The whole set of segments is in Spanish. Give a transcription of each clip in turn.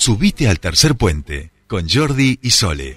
Subite al tercer puente con Jordi y Sole.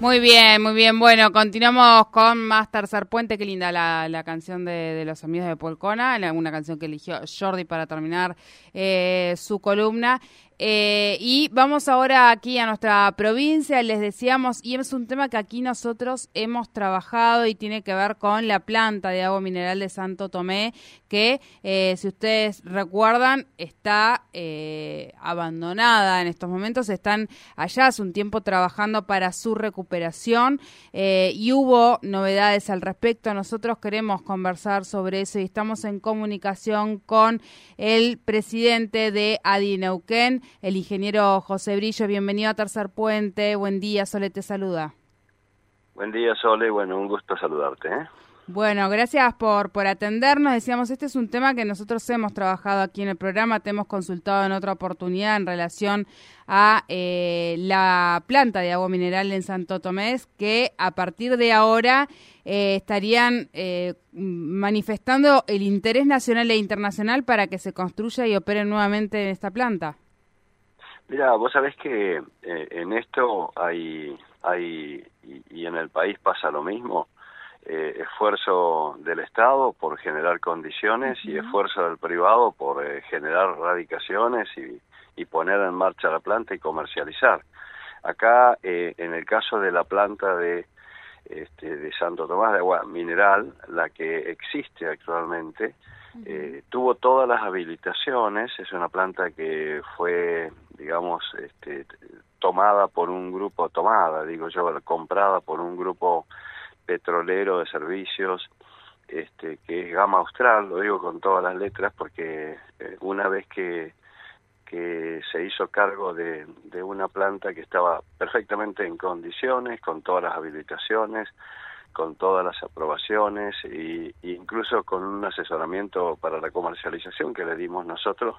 Muy bien, muy bien. Bueno, continuamos con más Tercer Puente. Qué linda la, canción de, los amigos de Polcona, una canción que eligió Jordi para terminar eh, su columna. Eh, y vamos ahora aquí a nuestra provincia, les decíamos, y es un tema que aquí nosotros hemos trabajado y tiene que ver con la planta de agua mineral de Santo Tomé, que eh, si ustedes recuerdan está eh, abandonada en estos momentos, están allá hace un tiempo trabajando para su recuperación y hubo novedades al respecto. Nosotros queremos conversar sobre eso y estamos en comunicación con el presidente de Adineuquén, el ingeniero José Brillo. Bienvenido a Tercer Puente. Buen día, Sole te saluda. Buen día, Sole. Bueno, un gusto saludarte. ¿eh? Bueno, gracias por, por atendernos. Decíamos, este es un tema que nosotros hemos trabajado aquí en el programa, te hemos consultado en otra oportunidad en relación a eh, la planta de agua mineral en Santo Tomé, que a partir de ahora eh, estarían eh, manifestando el interés nacional e internacional para que se construya y opere nuevamente esta planta. Mira, vos sabés que en esto hay, hay y, en el país pasa lo mismo, eh, esfuerzo del Estado por generar condiciones y esfuerzo del privado por eh, generar radicaciones y, poner en marcha la planta y comercializar. Acá, eh, en el caso de la planta de, este, de Santo Tomás de Agua Mineral, la que existe actualmente, tuvo todas las habilitaciones, es una planta que fue, digamos, este, tomada por un grupo, tomada, digo yo, comprada por un grupo petrolero de servicios este, que es Gama Austral, lo digo con todas las letras porque eh, una vez que, que se hizo cargo de, de una planta que estaba perfectamente en condiciones, con todas las habilitaciones, con todas las aprobaciones e incluso con un asesoramiento para la comercialización que le dimos nosotros,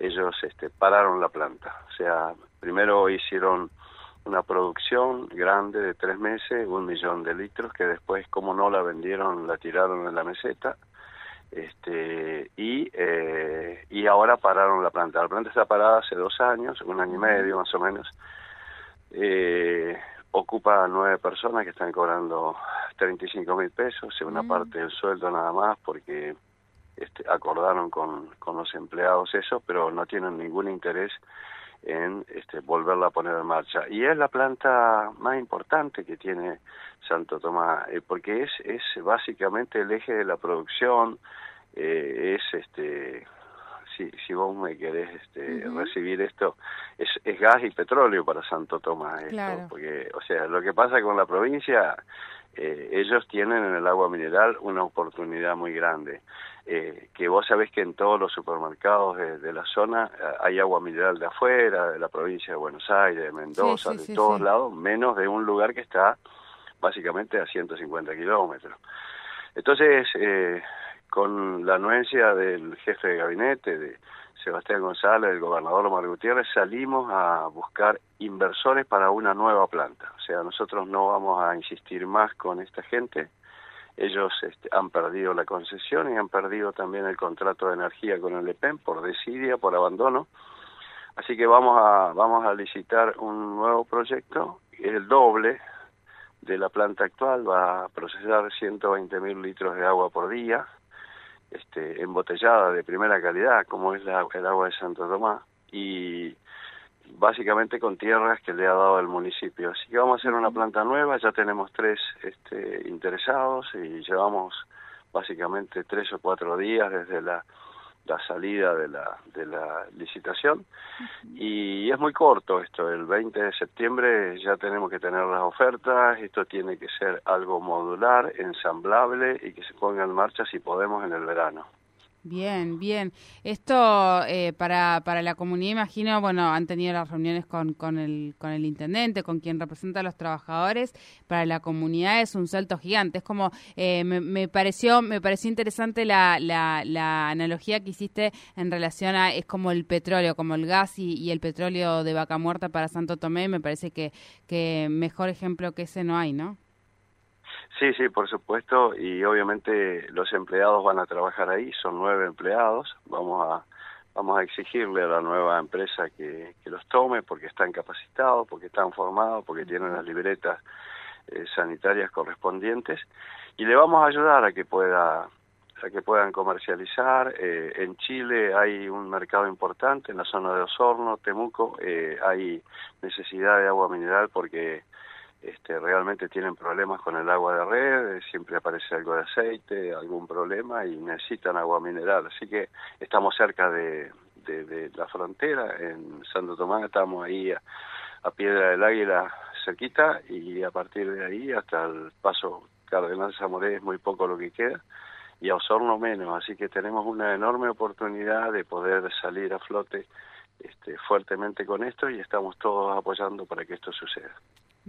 ellos este, pararon la planta. O sea, primero hicieron una producción grande de tres meses, un millón de litros, que después, como no la vendieron, la tiraron en la meseta, este y eh, y ahora pararon la planta. La planta está parada hace dos años, un año y medio más o menos. Eh, ocupa nueve personas que están cobrando 35 mil pesos, una parte del sueldo nada más, porque este, acordaron con, con los empleados eso, pero no tienen ningún interés en este, volverla a poner en marcha. Y es la planta más importante que tiene Santo Tomás, eh, porque es, es básicamente el eje de la producción, eh, es este si, si vos me querés este, recibir esto, es, es gas y petróleo para Santo Tomás, esto, porque, o sea, lo que pasa con la provincia, eh, ellos tienen en el agua mineral una oportunidad muy grande. Eh, que vos sabés que en todos los supermercados de, la zona eh, hay agua mineral de afuera, de la provincia de Buenos Aires, de Mendoza, de todos lados, menos de un lugar que está básicamente a 150 kilómetros. Entonces, eh, con la anuencia del jefe de gabinete, de Sebastián González, del gobernador Omar Gutiérrez, salimos a buscar inversores para una nueva planta. O sea, nosotros no vamos a insistir más con esta gente, ellos este, han perdido la concesión y han perdido también el contrato de energía con el EPEN por desidia, por abandono. Así que vamos a, vamos a licitar un nuevo proyecto, el doble de la planta actual, va a procesar 120 mil litros de agua por día, este, embotellada de primera calidad, como es la, el agua de Santo Tomás, y básicamente con tierras que le ha dado el municipio. Así que vamos a hacer una planta nueva, ya tenemos tres este, interesados y llevamos básicamente tres o cuatro días desde la, la salida de la, de la licitación y es muy corto esto, el 20 de septiembre ya tenemos que tener las ofertas, esto tiene que ser algo modular, ensamblable y que se ponga en marcha si podemos en el verano. Bien, bien. Esto eh, para, para la comunidad, imagino, bueno, han tenido las reuniones con, con, el, con el intendente, con quien representa a los trabajadores. Para la comunidad es un salto gigante. Es como, eh, me, me, pareció me pareció interesante la, la, la, analogía que hiciste en relación a, es como el petróleo, como el gas y, y, el petróleo de vaca muerta para Santo Tomé. Me parece que, que mejor ejemplo que ese no hay, ¿no? Sí, sí, por supuesto, y obviamente los empleados van a trabajar ahí, son nueve empleados, vamos a vamos a exigirle a la nueva empresa que, que los tome porque están capacitados, porque están formados, porque tienen las libretas eh, sanitarias correspondientes. Y le vamos a ayudar a que pueda a que puedan comercializar. Eh, en Chile hay un mercado importante, en la zona de Osorno, Temuco, eh, hay necesidad de agua mineral porque este, realmente tienen problemas con el agua de red, siempre aparece algo de aceite, algún problema y necesitan agua mineral. Así que estamos cerca de, de, de la frontera, en Santo Tomás estamos ahí a, a, Piedra del Águila cerquita y a partir de ahí hasta el paso Cardenal Zamoré es muy poco lo que queda y a Osorno menos, así que tenemos una enorme oportunidad de poder salir a flote este, fuertemente con esto y estamos todos apoyando para que esto suceda.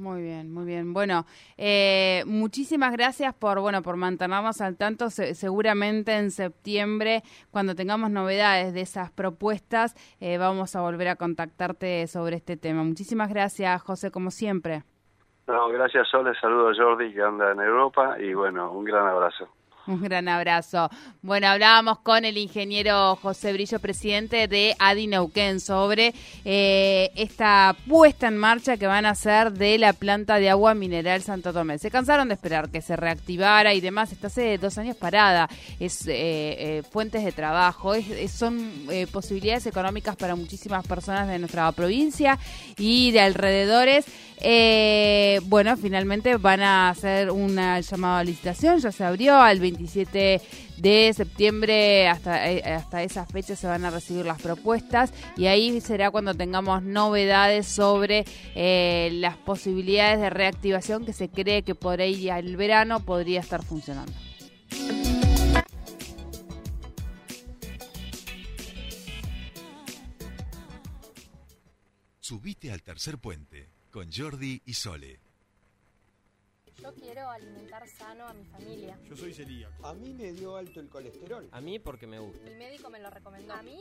Muy bien, muy bien. Bueno, eh, muchísimas gracias por bueno por mantenernos al tanto. Se, seguramente en septiembre, cuando tengamos novedades de esas propuestas, eh, vamos a volver a contactarte sobre este tema. Muchísimas gracias, José, como siempre. No, gracias, Sole. Saludo a Jordi, que anda en Europa, y bueno, un gran abrazo. Un gran abrazo. Bueno, hablábamos con el ingeniero José Brillo, presidente de Adi Neuquén, sobre eh, esta puesta en marcha que van a hacer de la planta de agua mineral Santo Tomé. Se cansaron de esperar que se reactivara y demás. Está hace dos años parada. Es eh, eh, fuentes de trabajo, son posibilidades económicas para muchísimas personas de nuestra provincia y de alrededores. Bueno, finalmente van a hacer una llamada a licitación, ya se abrió al 27 de septiembre hasta, eh, hasta esa fecha se van a recibir las propuestas y ahí será cuando tengamos novedades sobre eh, las posibilidades de reactivación que se cree que por ahí al verano podría estar funcionando. Subite al tercer puente con Jordi y Sole. Yo quiero alimentar sano a mi familia. Yo soy celíaco. A mí me dio alto el colesterol. A mí porque me gusta. Mi médico me lo recomendó. A mí